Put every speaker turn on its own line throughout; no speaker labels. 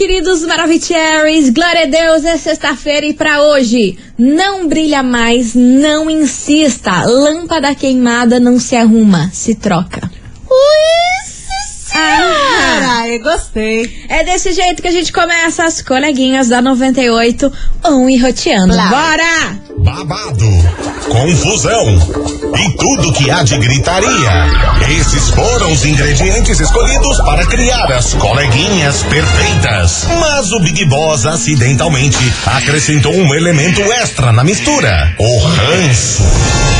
queridos Maravicheries, glória a Deus, é sexta-feira e para hoje, não brilha mais, não insista, lâmpada queimada não se arruma, se troca.
Ah, eu gostei.
É desse jeito que a gente começa as coleguinhas da 98, um e roteando.
Blá.
Bora!
babado, confusão e tudo que há de gritaria. Esses foram os ingredientes escolhidos para criar as coleguinhas perfeitas. Mas o Big Boss acidentalmente acrescentou um elemento extra na mistura: o ranço.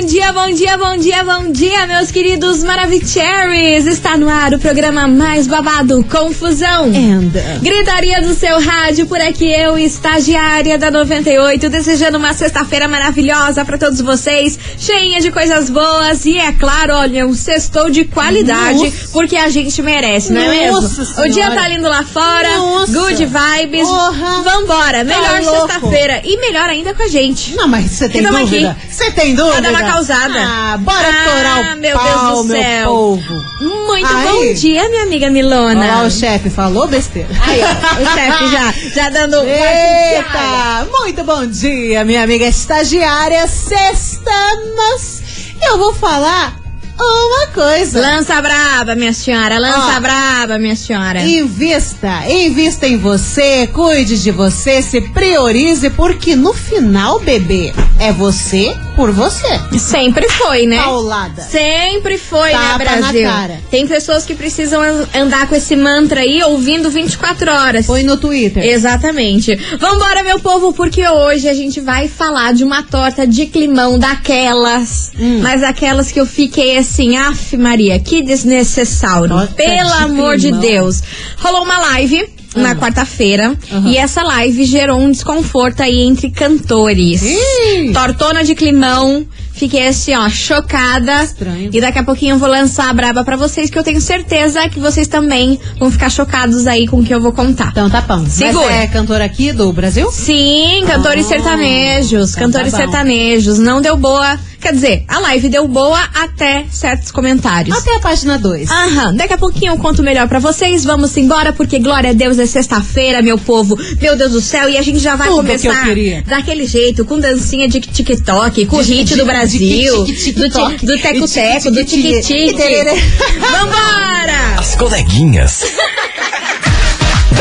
dia, bom dia, bom dia, bom dia, meus queridos Maravicheries! Está no ar o programa mais babado, Confusão.
Anda.
Gritaria do seu rádio, por aqui eu, estagiária da 98, desejando uma sexta-feira maravilhosa para todos vocês, cheinha de coisas boas e, é claro, olha, um sextou de qualidade,
Nossa.
porque a gente merece, não é
Nossa
mesmo? O dia
Senhora.
tá lindo lá fora,
Nossa.
good vibes,
Porra.
vambora, melhor
Tá
sexta-feira e melhor ainda com a gente.
Não, mas você tem
Tamo
dúvida? Você tem dúvida?
Uma causada.
Ah, bora
Ah,
estourar o
meu
pau,
Deus do
meu
céu.
povo.
Muito
Aí.
bom dia, minha amiga Milona.
o chefe falou besteira.
Aí, ó, o chefe já, já dando.
Eita! Muito bom dia, minha amiga estagiária. Sextamos. Eu vou falar uma coisa.
Lança braba, minha senhora, lança
Ó.
braba, minha senhora.
Invista, invista em você, cuide de você, se priorize, porque no final, bebê, é você por você.
Sempre foi, né?
Paulada.
Sempre foi,
Tapa
né,
na
Brasil? Tem pessoas que precisam an- andar com esse mantra aí ouvindo 24 horas.
Põe no Twitter.
Exatamente. Vambora, meu povo, porque hoje a gente vai falar de uma torta de climão daquelas.
Hum.
Mas aquelas que eu fiquei assim, af Maria, que desnecessário. Pelo
de
amor de
climão.
Deus. Rolou uma live. Na quarta-feira,
Aham.
e essa live gerou um desconforto aí entre cantores.
Ih.
Tortona de climão, fiquei assim, ó, chocada.
Estranho.
E daqui a pouquinho eu vou lançar a braba pra vocês, que eu tenho certeza que vocês também vão ficar chocados aí com o que eu vou contar.
Então tá bom.
Segura.
Mas é cantora aqui do Brasil?
Sim, cantores
Ah,
sertanejos,
então
cantores
tá
sertanejos. Não deu boa. Quer dizer, a live deu boa até certos comentários.
Até a página 2.
Aham, daqui a pouquinho eu conto melhor pra vocês. Vamos embora, porque glória a Deus é sexta-feira, meu povo. Meu Deus do céu, e a gente já vai
Tudo que eu
começar
queria.
daquele jeito, com dancinha de TikTok, com o
De-
hit do Brasil, do,
TikTok.
ti- do teco-teco, do.
Tererê.
Vambora!
As coleguinhas.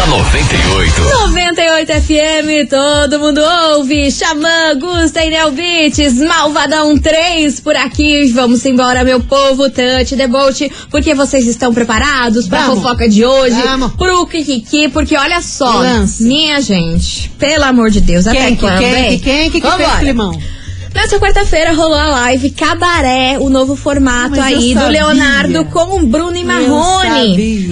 da 98.
98 FM, todo mundo ouve. Xamã, Gusta e Nel Beats, Malvadão 3 por aqui. Vamos embora, meu povo, Touch, Debolt, porque vocês estão preparados pra
Vamos.
fofoca de hoje?
Vamos.
Pro Kikiki, porque olha só,
Lance.
minha gente, pelo amor de Deus, até
Quem que,
quando,
quem
hein?
que, quem que, que fez
Vambora. Nessa quarta-feira rolou a live Cabaré, o novo formato
Mas
aí do. Leonardo com o Bruno e Marrone.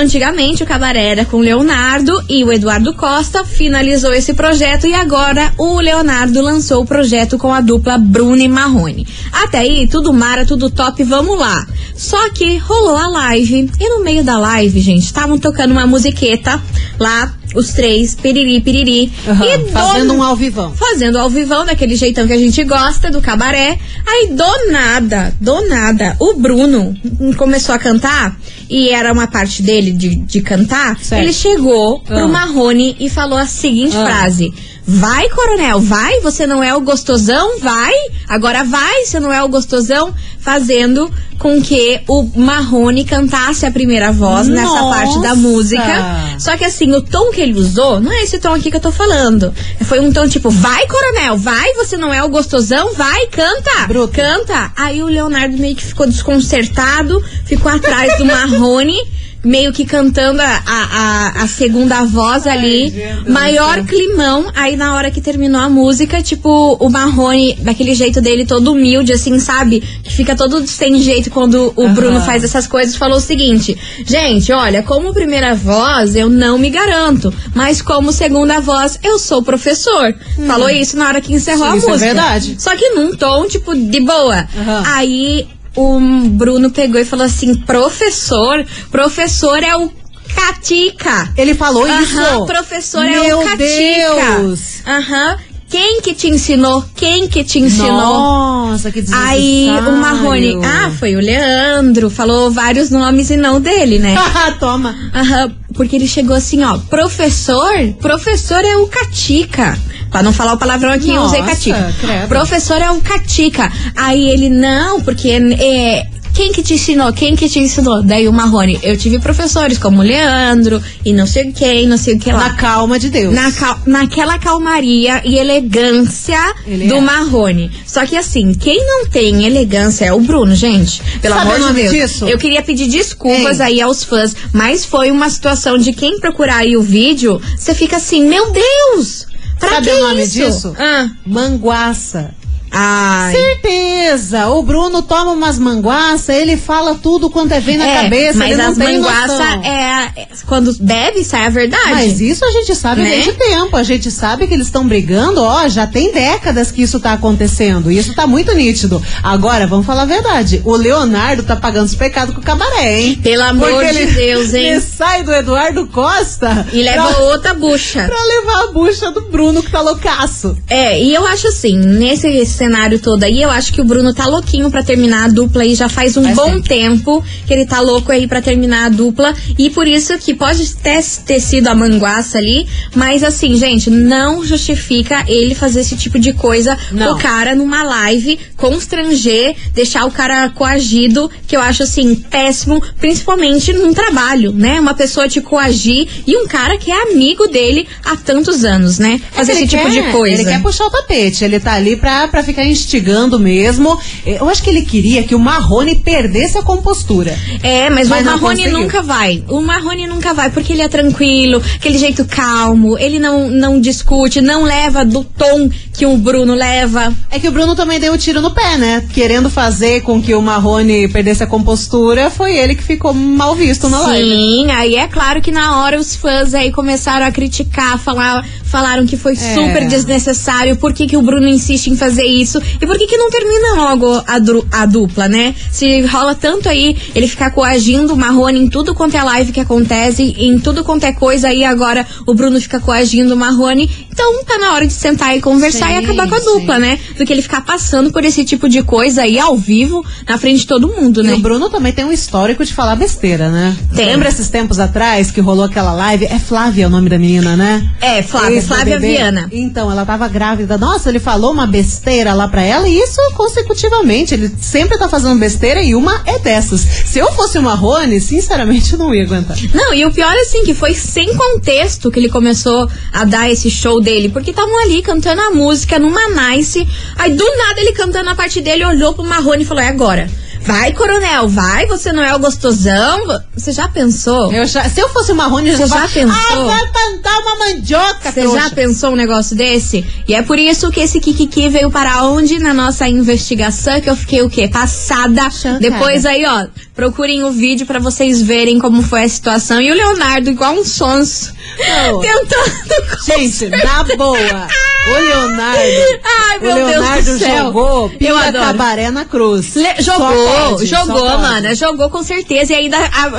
antigamente o Cabaré era com o Leonardo e o Eduardo Costa finalizou esse projeto e agora o Leonardo lançou o projeto com a dupla Bruno e Marrone. Até aí, tudo mara, tudo top, vamos lá. Só que rolou a live e no meio da live, gente, estavam tocando uma musiqueta lá, os três, piriri, piriri.
Aham,
e do
Fazendo um ao vivão.
fazendo ao vivão, daquele jeitão que a gente gosta, do cabaré. Aí, do nada, do nada, o Bruno começou a cantar, e era uma parte dele de, de cantar.
Certo.
Ele chegou pro
Ah.
Marrone e falou a seguinte
Ah.
frase: Vai, coronel, vai, você não é o gostosão, vai, agora vai, você não é o gostosão, fazendo com que o Marrone cantasse a primeira voz nessa
Nossa!
parte da música. Só que assim, o tom que ele usou, não é esse tom aqui que eu tô falando. Foi um tom tipo, vai, coronel, vai, você não é o gostosão, vai, canta,
Bruto.
canta. Aí o Leonardo meio que ficou desconcertado, ficou atrás do Marrone. Meio que cantando a, a, a- segunda voz ali,
do
maior climão. Aí na hora que terminou a música, tipo, o Marrone, daquele jeito dele, todo humilde, assim, sabe? Que fica todo sem jeito quando o
Aham.
Bruno faz essas coisas, falou o seguinte: Gente, olha, como primeira voz eu não me garanto, mas como segunda voz eu sou professor. Falou isso na hora que encerrou a
Isso é
música.
verdade.
Só que num tom, tipo, de boa.
Aham.
Aí o Bruno pegou e falou assim: professor, professor é o Catica.
Ele falou
Aham,
isso.
professor é
Meu
o Catica.
Deus.
Aham. Quem que te ensinou? Quem que te ensinou?
Nossa, que.
Aí o Marrone, ah, foi o Leandro, falou vários nomes e não dele, né?
Toma.
Aham, porque ele chegou assim, ó, professor, professor é o Catica. Pra não falar o palavrão aqui, eu usei
Nossa,
Catica.
credo.
Professor é o Catica. Aí ele, não, porque é. Quem que te ensinou? Quem que te ensinou? Daí o Marrone, eu tive professores como o Leandro e não sei quem, não sei o que lá.
Na calma de Deus.
Na cal- naquela calmaria e elegância
Ele
do
é.
Marrone. Só que assim, quem não tem elegância é o Bruno, gente. Pelo
Sabe
amor de Deus.
disso?
Eu queria pedir desculpas
Ei.
aí aos fãs, mas foi uma situação de quem procurar aí o vídeo, você fica assim, meu Deus! Pra
Sabe
que
o nome
isso?
disso?
Ah,
Manguaça.
Ai.
Certeza! O Bruno toma umas manguaça, ele fala tudo quanto é vem na
É,
cabeça,
mas as
tem
manguaça
noção.
é, é- quando bebe sai a verdade.
Mas isso a gente sabe
Né?
desde tempo. A gente sabe que eles estão brigando, ó, já tem décadas que isso tá acontecendo. E isso tá muito nítido. Agora, vamos falar a verdade. O Leonardo tá pagando os pecados com o cabaré, hein?
Pelo amor
Porque
de
ele,
Deus, hein?
Ele sai do Eduardo Costa
E leva
pra,
outra bucha.
pra levar a bucha do Bruno, que tá loucaço.
É, e eu acho assim, nesse cenário todo aí, eu acho que o Bruno tá louquinho pra terminar a dupla aí já faz um
Faz
bom
tempo.
tempo que ele tá louco aí pra terminar a dupla e por isso que pode ter, ter sido a manguaça ali, mas assim, gente, não justifica ele fazer esse tipo de coisa
Não.
com o cara numa live, constranger, deixar o cara coagido, que eu acho assim, péssimo, principalmente num trabalho, né? Uma pessoa te coagir e um cara que é amigo dele há tantos anos, né? Fazer
É
esse tipo
quer-
de coisa.
Ele quer puxar o tapete, ele tá ali pra, pra ficar instigando mesmo. Eu acho que ele queria que o Marrone perdesse a compostura.
É, mas,
Mas
o Marrone nunca vai. O Marrone nunca vai, porque ele é tranquilo, aquele jeito calmo, ele não, não discute, não leva do tom que o Bruno leva.
É que o Bruno também deu um tiro no pé, né? Querendo fazer com que o Marrone perdesse a compostura, foi ele que ficou mal visto na live.
Sim, aí é claro que na hora os fãs aí começaram a criticar, falar, falaram que foi
É.
super desnecessário, por que, que o Bruno insiste em fazer isso e por que, que não termina logo a, a dupla, né? Se rola tanto aí ele ficar coagindo o Marrone em tudo quanto é live que acontece, em tudo quanto é coisa aí agora o Bruno fica coagindo o Marrone, então tá na hora de sentar e conversar e
Sim,
acabar com a
sim.
dupla, né? Do que ele ficar passando por esse tipo de coisa aí ao vivo na frente de todo mundo,
E
né?
o Bruno também tem um histórico de falar besteira, né?
Tem.
Lembra esses tempos atrás que rolou aquela live? É Flávia o nome da menina, né?
É, Flávia, Flávia
Ex-BBB.
Viana.
Então, ela tava grávida. Nossa, ele falou uma besteira lá pra ela e isso consecutivamente. Ele sempre tá fazendo besteira e uma é dessas. Se eu fosse o Marrone, sinceramente, eu não ia aguentar.
Não, e o pior assim, que foi sem contexto que ele começou a dar esse show dele, porque estavam ali cantando a música numa nice, aí do nada ele cantando a parte dele, olhou pro Marrone e falou, é agora. Vai, coronel, vai, você não é o gostosão. Você já pensou?
Eu já- se eu fosse o Marrone, eu
Você
já
já pensou?
Ah, vai plantar uma mandioca,
Você
trouxa."
já pensou um negócio desse? E é por isso que esse Kikiki veio para onde na nossa investigação, que eu fiquei o quê? Passada.
Chocada.
Depois aí, ó, procurem o vídeo pra vocês verem como foi a situação. E o Leonardo, igual um sonso,
Não.
tentando...
Gente, na boa. O Leonardo.
Ai, meu
o Leonardo
Deus do céu.
jogou
adoro.
cabaré na cruz.
Le- jogou,
pode,
jogou, mana. Jogou com certeza. E ainda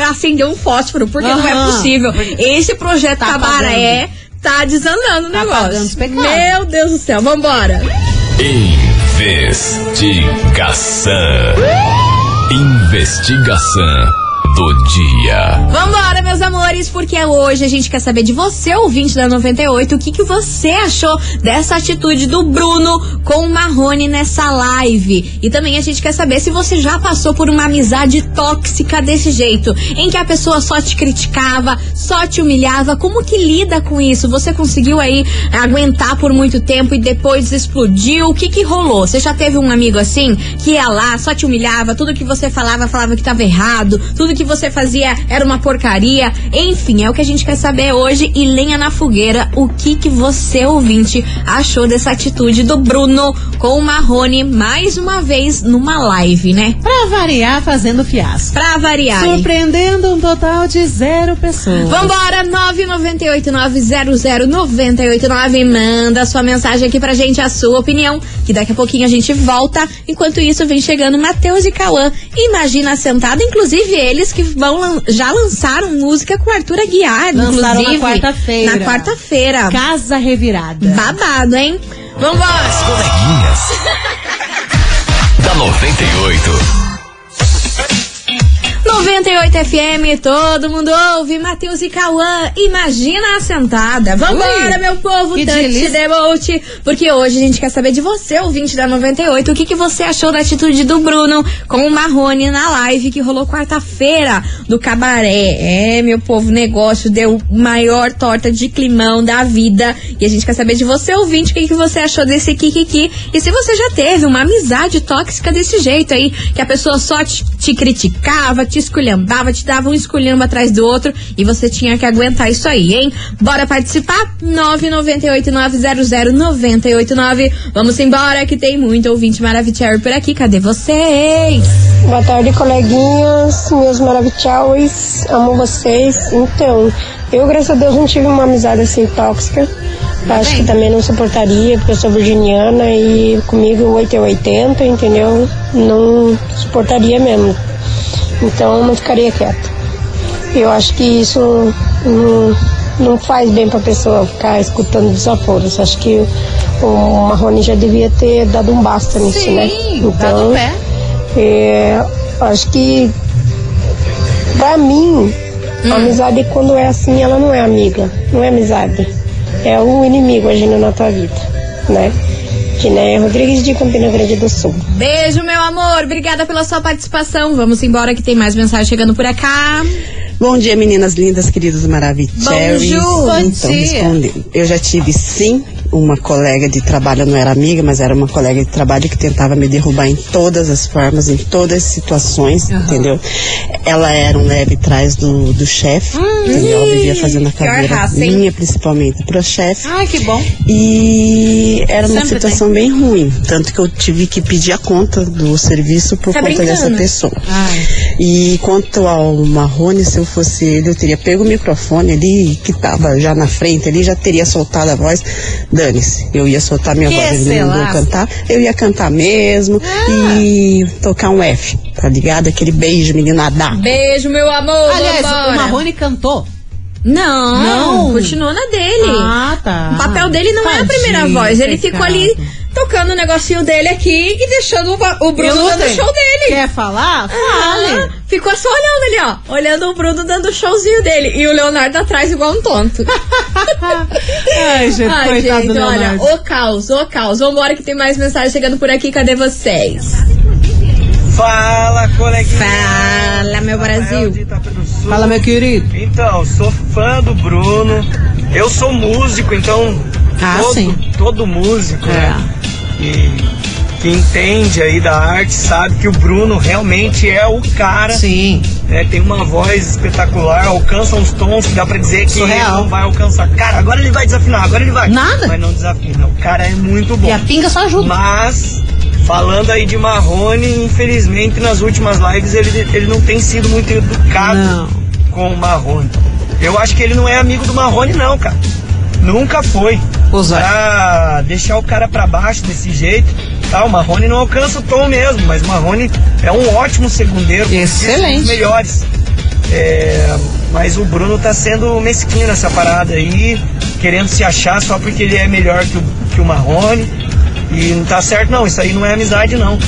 acendeu um fósforo, porque não é possível. Esse projeto
Tá
Cabaré tá desandando o
Tá
negócio.
pagando os pecados.
Meu Deus do céu, vambora.
Investigação. Investigação do dia.
Vambora, meus amores, porque hoje a gente quer saber de você, ouvinte da 98, o que, que você achou dessa atitude do Bruno com o Marrone nessa live. E também a gente quer saber se você já passou por uma amizade tóxica desse jeito, em que a pessoa só te criticava, só te humilhava. Como que lida com isso? Você conseguiu aí aguentar por muito tempo e depois explodiu? O que que rolou? Você já teve um amigo assim que ia lá, só te humilhava, tudo que você falava, falava que tava errado, tudo que você fazia era uma porcaria. Enfim, é o que a gente quer saber hoje e lenha na fogueira o que que você, ouvinte, achou dessa atitude do Bruno com o Marrone mais uma vez numa live, né?
Pra variar, fazendo fiasco.
Pra variar.
Surpreendendo um total de zero pessoas.
Vambora, 998900989. Manda sua mensagem aqui pra gente, a sua opinião, que daqui a pouquinho a gente volta. Enquanto isso, vem chegando Matheus e Cauã. Imagina sentado, inclusive eles que vão lan- já lançaram música com Arthur Aguiar,
Lançaram
inclusive.
na quarta-feira.
Na quarta-feira.
Casa revirada.
Babado, hein? Vambora!
Coleguinhas. da 98.
98 FM, todo mundo ouve. Matheus e Cauã, imagina a sentada. Vambora,
Ui,
meu povo, the boat. Porque hoje a gente quer saber de você, ouvinte da 98, o que, que você achou da atitude do Bruno com o Marrone na live que rolou quarta-feira do cabaré. É, meu povo, o negócio deu maior torta de climão da vida. E a gente quer saber de você, ouvinte, o que, que você achou desse Kikiki. E se você já teve uma amizade tóxica desse jeito aí, que a pessoa só te, te criticava, te esculhambava, te dava um esculhamba atrás do outro e você tinha que aguentar isso aí, hein? Bora participar? 998-900-989. Vamos embora que tem muito ouvinte maravilhoso por aqui. Cadê vocês?
Boa tarde, coleguinhas, meus maravilhosos, amo vocês. Então, eu, graças a Deus, não tive uma amizade assim tóxica. Acho que também não suportaria, porque eu sou virginiana e comigo 8 é 80, entendeu? Não suportaria mesmo. Então, não ficaria quieta. Eu acho que isso não, não faz bem pra pessoa ficar escutando desaforos. Acho que o Marrone já devia ter dado um basta nisso, né?
dado o pé.
é, acho que pra mim, a amizade quando é assim, ela não é amiga, não é amizade. É um inimigo agindo na tua vida, né? Nem Rodrigues de Campina Grande do Sul.
Beijo, meu amor. Obrigada pela sua participação. Vamos embora que tem mais mensagem chegando por cá.
Bom dia, meninas lindas.
Bonjour. Bom
Então,
dia.
respondendo. Eu já tive, sim, uma colega de trabalho, não era amiga, mas era uma colega de trabalho que tentava me derrubar em todas as formas, em todas as situações, entendeu? Ela era um leve trás do, do chefe, entendeu? Ela vivia fazendo a cadeira
raça,
minha, principalmente, pro chefe.
Ai, que bom.
E era uma
Sempre
situação bem ruim. Tanto que eu tive que pedir a conta do serviço por
Tá
conta
brincando?
dessa pessoa.
Ai.
E quanto ao Marrone, se eu fosse ele, eu teria pego o microfone ali, que tava já na frente ali, já teria soltado a voz. Dane-se, eu ia soltar minha
Que
voz, ele mandou cantar, eu ia cantar mesmo e tocar um F, tá ligado? Aquele beijo, menina dá.
Beijo, meu amor.
Aliás,
Vambora.
o Marrone cantou.
Não,
Não.
continua na dele.
Ah, tá.
O papel dele não é a primeira
Tadinho,
voz. Ele
pecado.
ficou ali tocando o negocinho dele aqui e deixando o, o Bruno
Eu
dando o show dele.
Quer falar?
Ah,
Fale.
ficou só olhando ali, ó. Olhando o Bruno dando o showzinho dele. E o Leonardo atrás igual um tonto.
Ai, gente,
Ai,
coitado
gente,
do
olha, o caos, o caos. Vambora que tem mais mensagem chegando por aqui. Cadê vocês?
Fala, coleguinha.
Fala, meu Brasil.
Fala, meu querido.
Então, sou fã do Bruno. Eu sou músico, então
Ah,
todo,
sim.
todo músico,
É.
né? E que entende aí da arte sabe que o Bruno realmente é o cara.
Sim.
né? Tem uma voz espetacular, alcança uns tons que dá pra dizer que
Surreal.
ele não vai alcançar. Cara, agora ele vai desafinar, agora ele vai.
Nada.
Mas não desafina. O cara é muito bom.
E a pinga só ajuda.
Mas, falando aí de Marrone, infelizmente nas últimas lives ele, ele não tem sido muito educado
Não.
com o Marrone. Eu acho que ele não é amigo do Marrone, não, cara. Nunca foi. Pra deixar o cara pra baixo desse jeito. Tá, o Marrone não alcança o tom mesmo, mas o Marrone é um ótimo segundeiro.
Excelente.
Um dos melhores. É, mas o Bruno tá sendo mesquinho nessa parada aí, querendo se achar só porque ele é melhor que o, que o Marrone. E não tá certo não, isso aí não é amizade não.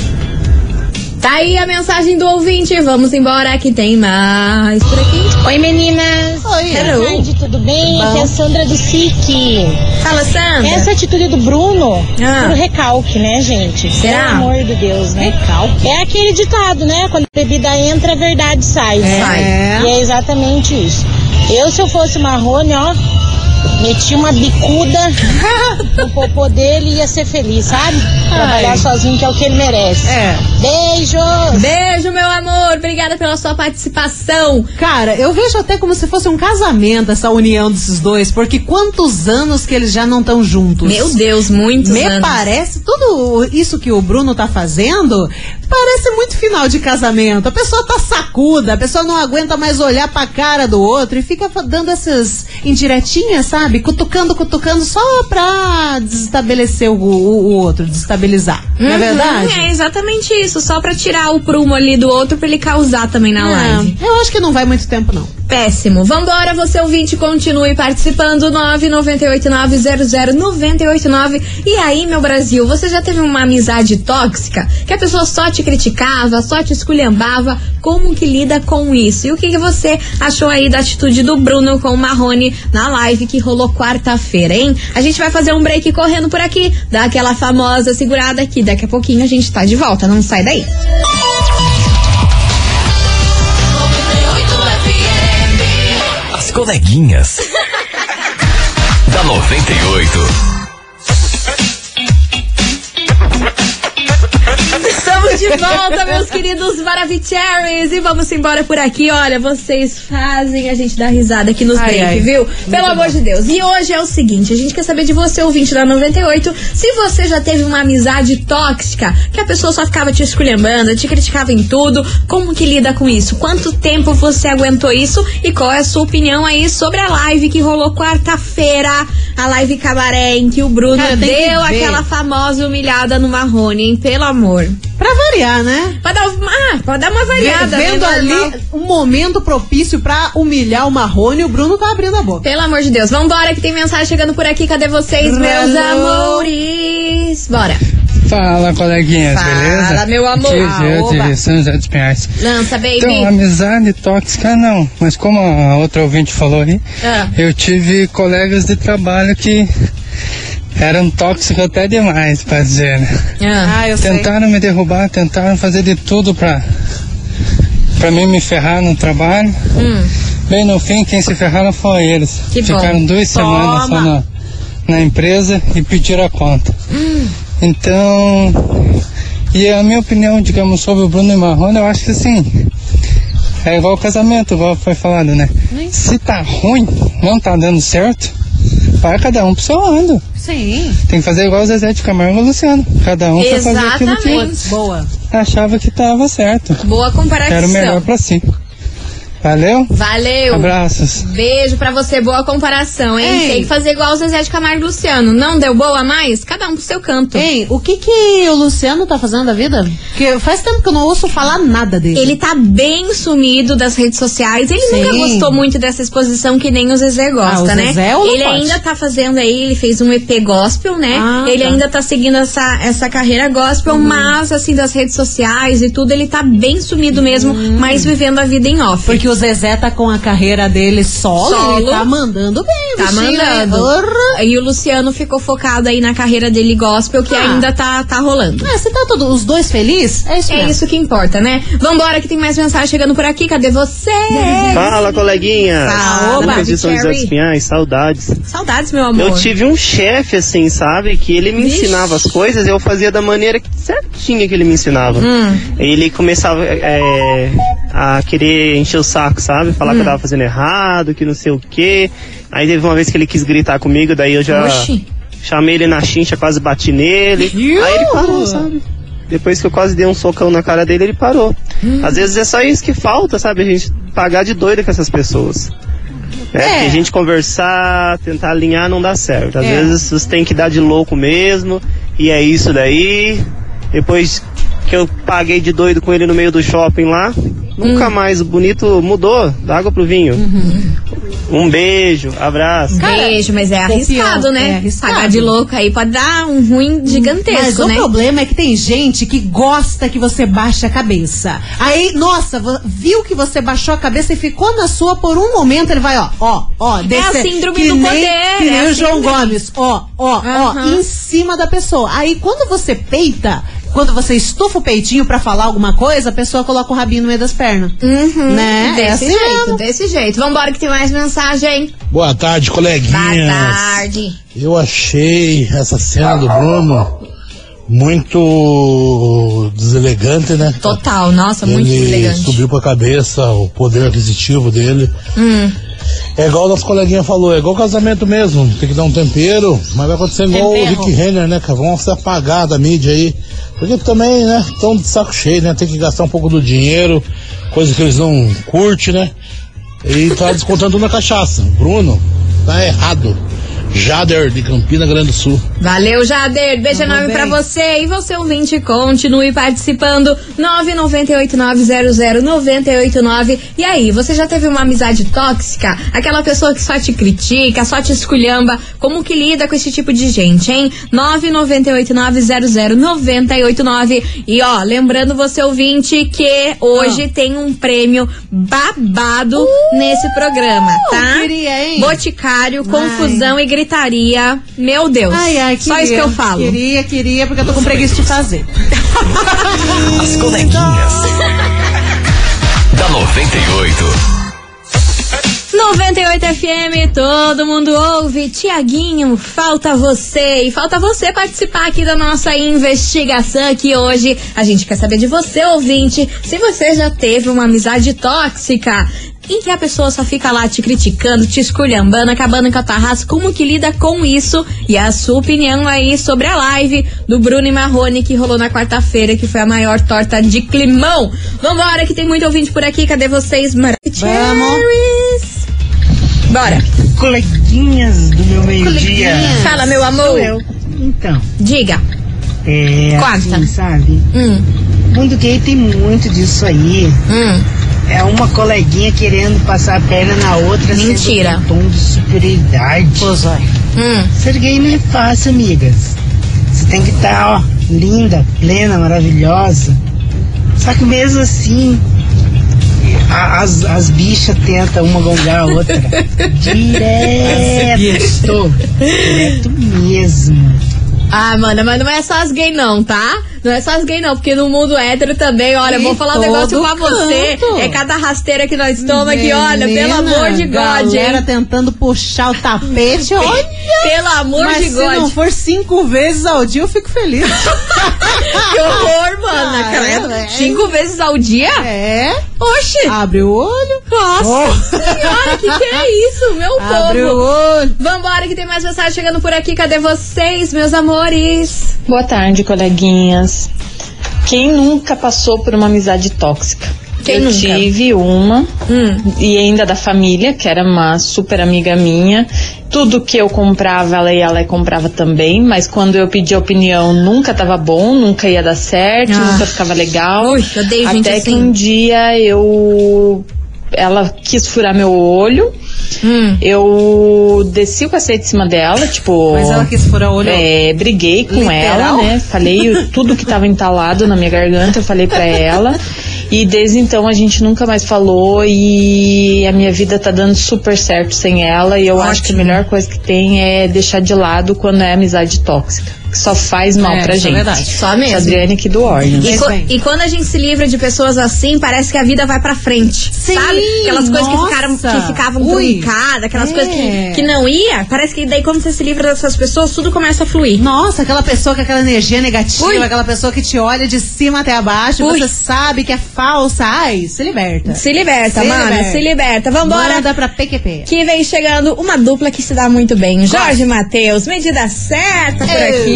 Tá aí a mensagem do ouvinte. Vamos embora que tem mais por aqui.
Oi meninas!
Oi.
Hello.
Boa tarde, tudo bem?
Bom.
Aqui é a Sandra do SIC.
Fala, Sandra.
Essa atitude do Bruno,
Ah.
puro recalque, né, gente?
Será?
Pelo amor de Deus, né?
Recalque.
É aquele ditado, né? Quando a bebida entra, a verdade sai. né?
Sai.
É.
E é exatamente isso. Eu, se eu fosse Marrone, ó, meti uma bicuda no popô dele e ia ser feliz, sabe? Trabalhar sozinho, que é o que ele merece.
É.
Beijos!
Beijo, meu amor. Obrigada pela sua participação.
Cara, eu vejo até como se fosse um casamento essa união desses dois, porque quantos anos que eles já não estão juntos?
Meu Deus, muitos
Me
anos.
parece, tudo isso que o Bruno tá fazendo Parece muito final de casamento. A pessoa tá sacuda, a pessoa não aguenta mais olhar pra cara do outro e fica dando essas indiretinhas, sabe? Cutucando, cutucando só pra desestabelecer o, o- o outro, desestabilizar. Não é
Uhum,
verdade?
É exatamente isso, só pra tirar o prumo ali do outro pra ele causar também na live.
É, eu acho que não vai muito tempo, não.
Péssimo. Vambora, você ouvinte, continue participando. 998900989. E aí, meu Brasil, você já teve uma amizade tóxica? Que a pessoa só te criticava, só te esculhambava? Como que lida com isso? E o que, que você achou aí da atitude do Bruno com o Marrone na live que rolou quarta-feira, hein? A gente vai fazer um break correndo por aqui, dá aquela famosa segurada aqui. Daqui a pouquinho a gente tá de volta, não sai daí.
As coleguinhas. da 98.
Estamos de volta, meus queridos Maravicheries. E vamos embora por aqui. Olha, vocês fazem a gente dar risada aqui nos break, viu? Pelo amor de Deus. E hoje é o seguinte: a gente quer saber de você, ouvinte da 98, se você já teve uma amizade tóxica, que a pessoa só ficava te esculhambando, te criticava em tudo. Como que lida com isso? Quanto tempo você aguentou isso? E qual é a sua opinião aí sobre a live que rolou quarta-feira? A live cabaré em que o Bruno
Cara,
deu aquela famosa humilhada no Marrone, hein? Pelo amor.
Pra variar, né?
Pra dar, uma- ah, pra dar uma variada,
Vendo
né?
ali um momento propício pra humilhar o Marrone, o Bruno tá abrindo a boca.
Pelo amor de Deus, vambora que tem mensagem chegando por aqui. Cadê vocês, meus amores? Bora.
Fala, coleguinhas,
Fala,
beleza?
meu amor.
Aqui é de São José dos Pinhais.
Lança, baby.
Então, amizade tóxica não, mas como a outra ouvinte falou aí,
Ah.
eu tive colegas de trabalho que eram tóxicos até demais, pra dizer, né?
Ah,
Ah, eu sei.
Tentaram me derrubar, tentaram fazer de tudo pra, pra mim me ferrar no trabalho. Bem no fim, quem se ferraram foram eles.
Hum. Que bom.
Ficaram duas semanas só
Toma.
na, na empresa e pediram a conta.
Hum.
Então, e a minha opinião, digamos, sobre o Bruno e Marrone, eu acho que assim, é igual o casamento, igual foi falado, né? Se tá ruim, não tá dando certo, vai cada um pro seu lado.
Sim.
Tem que fazer igual o Zezé de Camargo e o Luciano. Cada um pra fazer aquilo que
Exatamente.
Boa.
achava que tava certo.
Boa comparação.
Era o melhor pra si. Valeu?
Valeu.
Abraços.
Beijo pra você, boa comparação, hein?
Ei.
Tem que fazer igual o Zezé de Camargo e Luciano. Não deu boa a mais? Cada um pro seu canto.
Hein, o que que o Luciano tá fazendo da vida? Porque faz tempo que eu não ouço falar nada dele.
Ele tá bem sumido das redes sociais. Ele
Sim.
nunca gostou muito dessa exposição que nem o Zezé gosta,
Ah, o
né?
Zezé é o
ele
Lopote.
ainda tá fazendo aí, ele fez um EP gospel, né?
Ah,
ele
tá.
ainda tá seguindo essa, essa carreira gospel, mas assim, das redes sociais e tudo, ele tá bem sumido mesmo, mas vivendo a vida em off.
Porque o Zezé tá com a carreira dele solo,
Solo.
ele tá mandando bem.
Tá mandando.
Orra.
E o Luciano ficou focado aí na carreira dele gospel, que
Ah.
ainda tá, tá rolando.
Ah, se tá todo, os dois felizes, é isso
É
mesmo.
isso que importa, né? Vambora que tem mais mensagem chegando por aqui. Cadê você?
Fala, coleguinha.
Fala,
Lucas de São José
Cherry.
dos Pinhais, saudades.
Saudades, meu amor.
Eu tive um chefe, assim, sabe? Que ele me
Vixe.
ensinava as coisas e eu fazia da maneira que- certinha que ele me ensinava.
Hum.
Ele começava é, a querer encher o saco, sabe? Falar
Hum.
que eu tava fazendo errado, que não sei o quê. Aí teve uma vez que ele quis gritar comigo, daí eu já
Oxi.
chamei ele na chincha, quase bati nele. Aí ele parou, sabe? Depois que eu quase dei um socão na cara dele, ele parou.
Hum.
Às vezes é só isso que falta, sabe? A gente pagar de doida com essas pessoas. É,
É.
porque a gente conversar, tentar alinhar não dá certo. Às
É.
vezes você tem que dar de louco mesmo, e é isso daí. Depois que eu paguei de doido com ele no meio do shopping lá, nunca mais o bonito mudou da água pro vinho. Um beijo, abraço.
Beijo, mas é arriscado, né?
é arriscado.
Pagar de louco aí pode dar um ruim
Mas
gigantesco,
o
né?
problema é que tem gente que gosta que você baixe a cabeça. Aí, nossa, viu que você baixou a cabeça e ficou na sua por um momento, ele vai, ó, ó, ó.
a síndrome
que
do
nem,
poder,
Que nem
é
o João
síndrome.
Gomes, ó, ó, ó,
Aham.
em cima da pessoa. Aí, quando você peita, quando você estufa o peitinho pra falar alguma coisa, a pessoa coloca o rabinho no meio das pernas.
Uhum,
Né? É
Desse
assim
jeito,
mesmo.
desse jeito. Vambora que tem mais mensagem.
Boa tarde,
Boa
coleguinhas.
tarde.
Eu achei essa cena do Bruno muito deselegante, né?
Total, nossa, muito
Ele
elegante.
subiu pra cabeça o poder aquisitivo dele.
Hum.
É igual o nosso coleguinha falou, é igual casamento mesmo. Tem que dar um tempero, mas vai acontecer igual o Rick Renner, né? Que vão se apagar da mídia aí. Porque também, né? Estão de saco cheio, né? Tem que gastar um pouco do dinheiro, coisa que eles não curtem, né? E tá descontando na cachaça. Bruno, tá errado. Jader de Campina Grande do Sul.
Valeu, Jader. Beijo
Tamo
enorme
bem.
pra você. E você, ouvinte, continue participando. 998900989. E aí, você já teve uma amizade tóxica? Aquela pessoa que só te critica, só te esculhamba. Como que lida com esse tipo de gente, hein? 998900989. E ó, lembrando você, ouvinte, que hoje
Ah.
tem um prêmio babado nesse programa, tá?
Uh, queria, hein?
Boticário, confusão e gritaria. Meu Deus.
Ai, ai,
Só
queria.
isso que eu falo.
Queria, queria, porque eu tô com preguiça de fazer.
As coleguinhas. da 98.
98 FM, todo mundo ouve. Tiaguinho, falta você. E falta você participar aqui da nossa investigação que hoje a gente quer saber de você, ouvinte, se você já teve uma amizade tóxica. Em que a pessoa só fica lá te criticando, te esculhambando, acabando com a tua raça. Como que lida com isso? E a sua opinião aí sobre a live do Bruno e Marrone que rolou na quarta-feira, que foi a maior torta de climão. Vambora, que tem muito ouvinte por aqui. Cadê vocês? Maravilhosos. Bora.
Coleguinhas do meu meio-dia.
Fala, meu amor.
Sou eu. Então,
Diga.
é.
Quarta.
Assim, sabe?
Hum,
Mundo gay tem muito disso aí.
hum.
É uma coleguinha querendo passar a perna na outra.
Mentira.
Sendo um tom de superioridade.
Hum.
Ser gay não é fácil, amigas. Você tem que estar, ó, linda, plena, maravilhosa. Só que mesmo assim, a- as, as bichas tentam uma gongar a outra. Direto. Direto mesmo.
Ah, mano, mas não é só as gay não, tá? Não é só as gay não, porque no mundo hétero também, olha,
Em
vou falar um negócio pra você.
canto.
É cada rasteira que nós estamos aqui, olha, pelo amor de God,
galera
hein?
tentando puxar o tapete, olha.
Pelo amor
Mas
de
se
God.
não for cinco vezes ao dia, eu fico feliz.
Que horror, mano.
Ah,
credo.
é, é.
Cinco vezes ao dia?
É.
Oxe.
Abre o olho.
Nossa senhora, que que é isso, meu
Abre
povo?
o olho.
Vambora que tem mais mensagem chegando por aqui. Cadê vocês, meus amores?
Boa tarde, coleguinhas. Quem nunca passou por uma amizade tóxica?
Quem
eu
nunca?
tive uma,
Hum.
e ainda da família, que era uma super amiga minha. Tudo que eu comprava, ela e comprava também, mas quando eu pedia opinião, nunca tava bom, nunca ia dar certo,
Ah.
nunca ficava legal.
Ui, odeio gente
Até que
assim.
um dia eu. Ela quis furar meu olho.
Hum.
Eu desci o cacete em cima dela, tipo.
Mas ela quis furar o olho.
É, briguei com
Literal?
ela, né? Falei o- tudo que tava entalado na minha garganta, eu falei pra ela. E desde então a gente nunca mais falou e a minha vida tá dando super certo sem ela. E eu acho que a
Ótimo.
melhor coisa que tem é deixar de lado quando é amizade tóxica. Que só faz mal
É,
pra
é
gente.
verdade.
Só mesmo.
Adriane aqui do Orne.
E, co- e quando a gente se livra de pessoas assim, parece que a vida vai pra frente.
Sim,
sabe? Aquelas coisas que, ficaram, que ficavam truncadas, aquelas
É.
coisas que, que não ia. Parece que daí quando você se livra dessas pessoas, tudo começa a fluir.
Nossa, aquela pessoa com aquela energia negativa,
Ui.
aquela pessoa que te olha de cima até abaixo,
Ui.
e você sabe que é falsa. Ai, se liberta.
Se liberta,
Se
mano.
liberta.
Se liberta. Vambora.
Manda pra PQP.
Que vem chegando uma dupla que se dá muito bem. Jorge Matheus, medida certa por
Ei.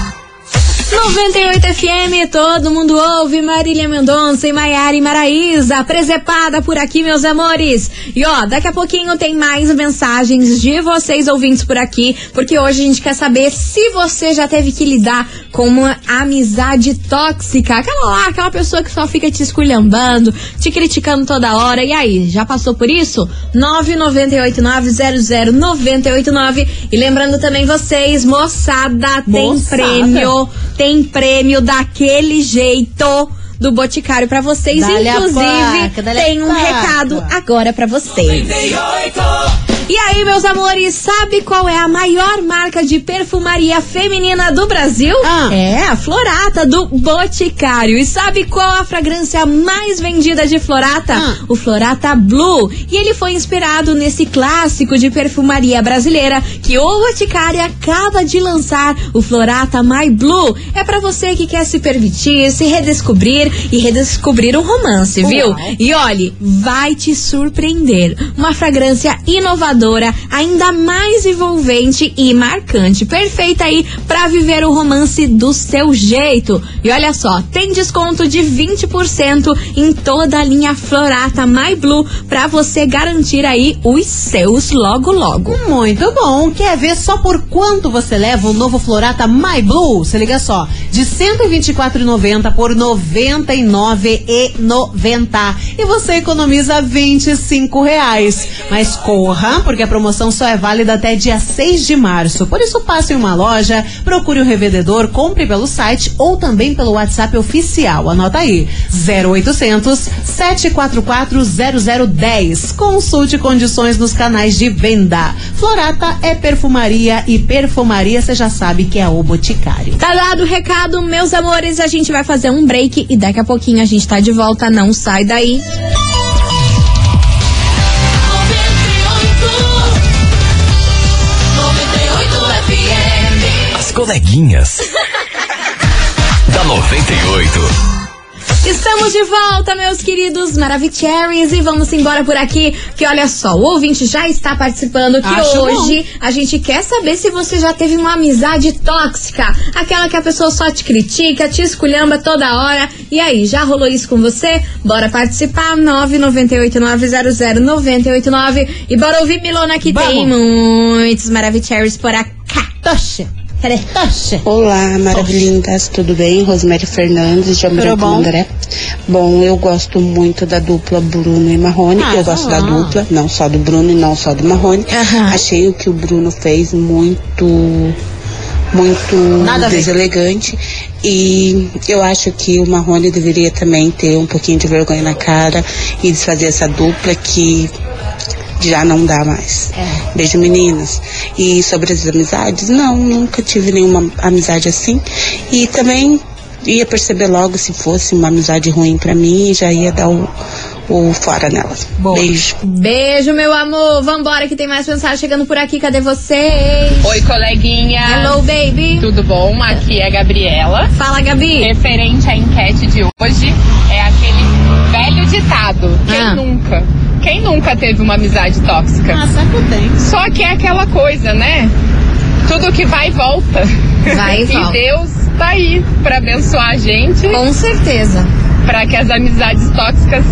98 FM, todo mundo ouve. Marília Mendonça e Maiara e Maraísa, presepada por aqui, meus amores. E ó, daqui a pouquinho tem mais mensagens de vocês ouvintes por aqui, porque hoje a gente quer saber se você já teve que lidar com uma amizade tóxica. Aquela lá, aquela pessoa que só fica te esculhambando, te criticando toda hora. E aí, já passou por isso? 998900989. E lembrando também vocês, moçada, tem
Moçada.
prêmio tem prêmio daquele jeito do Boticário pra vocês. Inclusive,
placa,
tem um
placa.
recado agora pra vocês. E aí, meus amores, sabe qual é a maior marca de perfumaria feminina do Brasil?
Ah.
É a Florata do Boticário. E sabe qual a fragrância mais vendida de Florata?
Ah.
O Florata Blue. E ele foi inspirado nesse clássico de perfumaria brasileira que o Boticário acaba de lançar, o Florata My Blue. É pra você que quer se permitir, se redescobrir e redescobrir o romance, viu?
Uau.
E olhe, vai te surpreender. Uma fragrância inovadora, ainda mais envolvente e marcante. Perfeita aí pra viver o romance do seu jeito. E olha só, tem desconto de 20% em toda a linha Florata My Blue pra você garantir aí os seus logo logo.
Muito bom. Quer ver só por quanto você leva o novo Florata My Blue? Se liga só. De R$ 124,90 por R$ 99,90. E você economiza 25 reais. Mas corra, porque a promoção só é válida até dia 6 de março. Por isso, passe em uma loja, procure o revendedor, compre pelo site ou também pelo WhatsApp oficial. Anota aí: 0800 744 0010. Consulte condições nos canais de venda. Florata é perfumaria e perfumaria você já sabe que é o Boticário.
Tá dado o recado, meus amores. A gente vai fazer um break e daqui a pouquinho a gente tá de volta. Não sai daí.
Coleguinhas. da 98.
Estamos de volta, meus queridos Maravicheries, e vamos embora por aqui, que olha só, o ouvinte já está participando, que
Acho
hoje a gente quer saber se você já teve uma amizade tóxica, aquela que a pessoa só te critica, te esculhamba toda hora, e aí, já rolou isso com você? Bora participar, 998900989, e bora ouvir Milona que
Vamos.
tem muitos Maravicheries por cá.
Toxa.
Olá, maravilhindas, tudo bem? Rosemary Fernandes, de Almirante
bom?
André. Bom, eu gosto muito da dupla Bruno e Marrone.
Ah,
eu gosto da
ah.
dupla, não só do Bruno e não só do Marrone.
Aham.
Achei o que o Bruno fez muito muito
Nada
deselegante e eu acho que o Marrone deveria também ter um pouquinho de vergonha na cara e desfazer essa dupla que já não dá mais.
É.
Beijo, meninas. E sobre as amizades, não, nunca tive nenhuma amizade assim. E também ia perceber logo se fosse uma amizade ruim pra mim e já ia dar o, o fora nelas.
Boa.
Beijo.
Beijo, meu amor. Vambora que tem mais mensagem chegando por aqui. Cadê vocês?
Oi, coleguinha.
Hello, baby.
Tudo bom? Aqui é a Gabriela.
Fala, Gabi.
Referente à enquete de hoje, é velho ditado. Quem
Ah.
nunca? Quem nunca teve uma amizade tóxica?
Ah, eu tenho.
Só que é aquela coisa, né? Tudo que vai volta.
Vai e volta.
Deus tá aí pra abençoar a gente,
Com certeza.
pra que as amizades tóxicas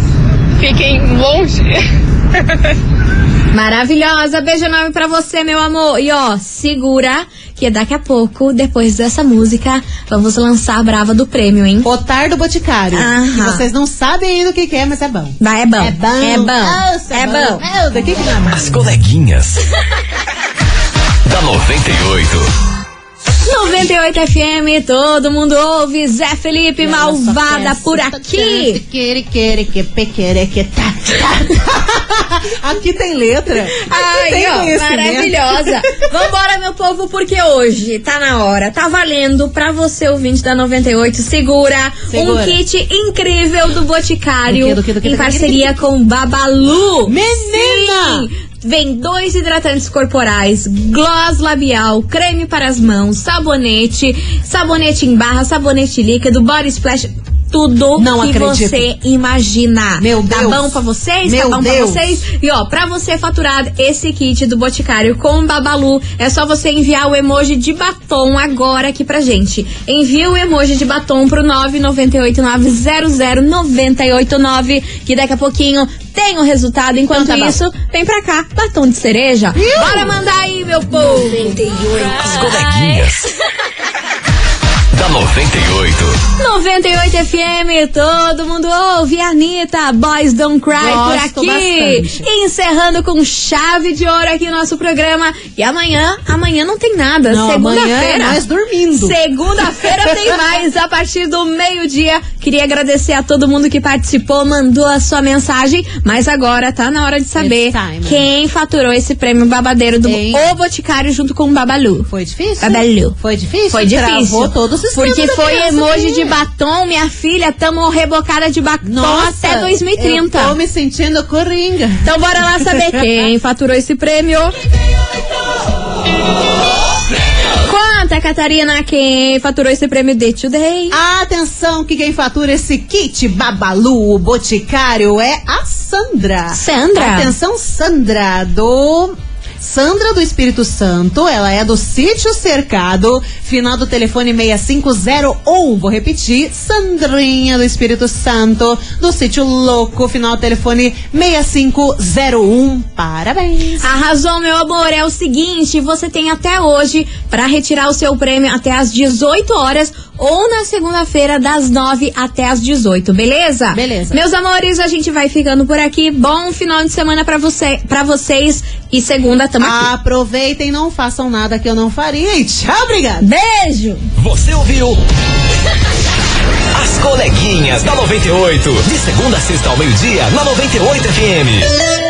fiquem longe.
Maravilhosa. Beijo enorme pra você, meu amor. E ó, segura que daqui a pouco, depois dessa música, vamos lançar a brava do prêmio, hein?
Otar do Boticário.
Aham.
Que vocês não sabem ainda o que, que é, mas é bom.
Vai, é bom.
É bom.
É bom.
Nossa,
é bom.
Meu Deus, o que, que não é bom?
As coleguinhas. da 98.
98 FM, todo mundo ouve. Zé Felipe, malvada por aqui.
Que que. Aqui tem letra. Aqui
Ai,
tem
ó, maravilhosa. Vambora, meu povo, porque hoje tá na hora, tá valendo pra você, ouvinte da 98, segura,
Segura.
um kit incrível do Boticário,
Do quê, do quê, do quê,
em parceria com Babalu.
Menina!
Sim. Vem dois hidratantes corporais, gloss labial, creme para as mãos, sabonete, sabonete em barra, sabonete líquido, body splash, tudo
Não
que
acredito.
você imagina.
Meu
Tá
Deus.
bom pra vocês?
Meu
tá bom
Deus.
pra vocês? E ó, pra você faturar esse kit do Boticário com Babalu, é só você enviar o emoji de batom agora aqui pra gente. Envia o emoji de batom pro 998900989, que daqui a pouquinho tem o resultado. Enquanto
Então tá bom.
isso, vem pra cá, batom de cereja. Bora mandar aí, meu povo!
As coleguinhas. da 98.
98 FM, todo mundo ouve. Anitta, Boys Don't Cry
Gosto
por aqui.
bastante.
Encerrando com chave de ouro aqui o nosso programa. E amanhã, amanhã não tem nada.
É
Segunda-feira.
nós dormindo.
Segunda-feira tem mais a partir do meio-dia. Queria agradecer a todo mundo que participou, mandou a sua mensagem. Mas agora tá na hora de saber
time.
quem faturou esse prêmio babadeiro do? O Boticário junto com o Babalu.
Foi difícil?
Babalu.
Foi difícil?
Foi difícil.
Travou todo o sistema
Porque foi emoji
aqui.
de batom, minha filha. Tamo rebocada de batom
Nossa,
até 2030.
Eu tô me sentindo coringa.
Então bora lá saber quem faturou esse prêmio. Conta, Catarina, quem faturou esse prêmio de Today.
Atenção que quem fatura esse kit Babalu, o Boticário, é a Sandra.
Sandra?
Atenção, Sandra, do... Sandra do Espírito Santo, ela é do Sítio Cercado, final do telefone 6501. Vou repetir, Sandrinha do Espírito Santo, do Sítio Louco, final do telefone 6501. Parabéns.
Arrasou, meu amor. É o seguinte, você tem até hoje pra retirar o seu prêmio até às 18 horas ou na segunda-feira das 9 até às 18, beleza?
Beleza.
Meus amores, a gente vai ficando por aqui. Bom final de semana pra você, para vocês e segunda tamo aqui.
Aproveitem, não façam nada que eu não faria e tchau, obrigada.
Beijo.
Você ouviu? As coleguinhas da 98. De segunda a sexta ao meio-dia, na 98 FM.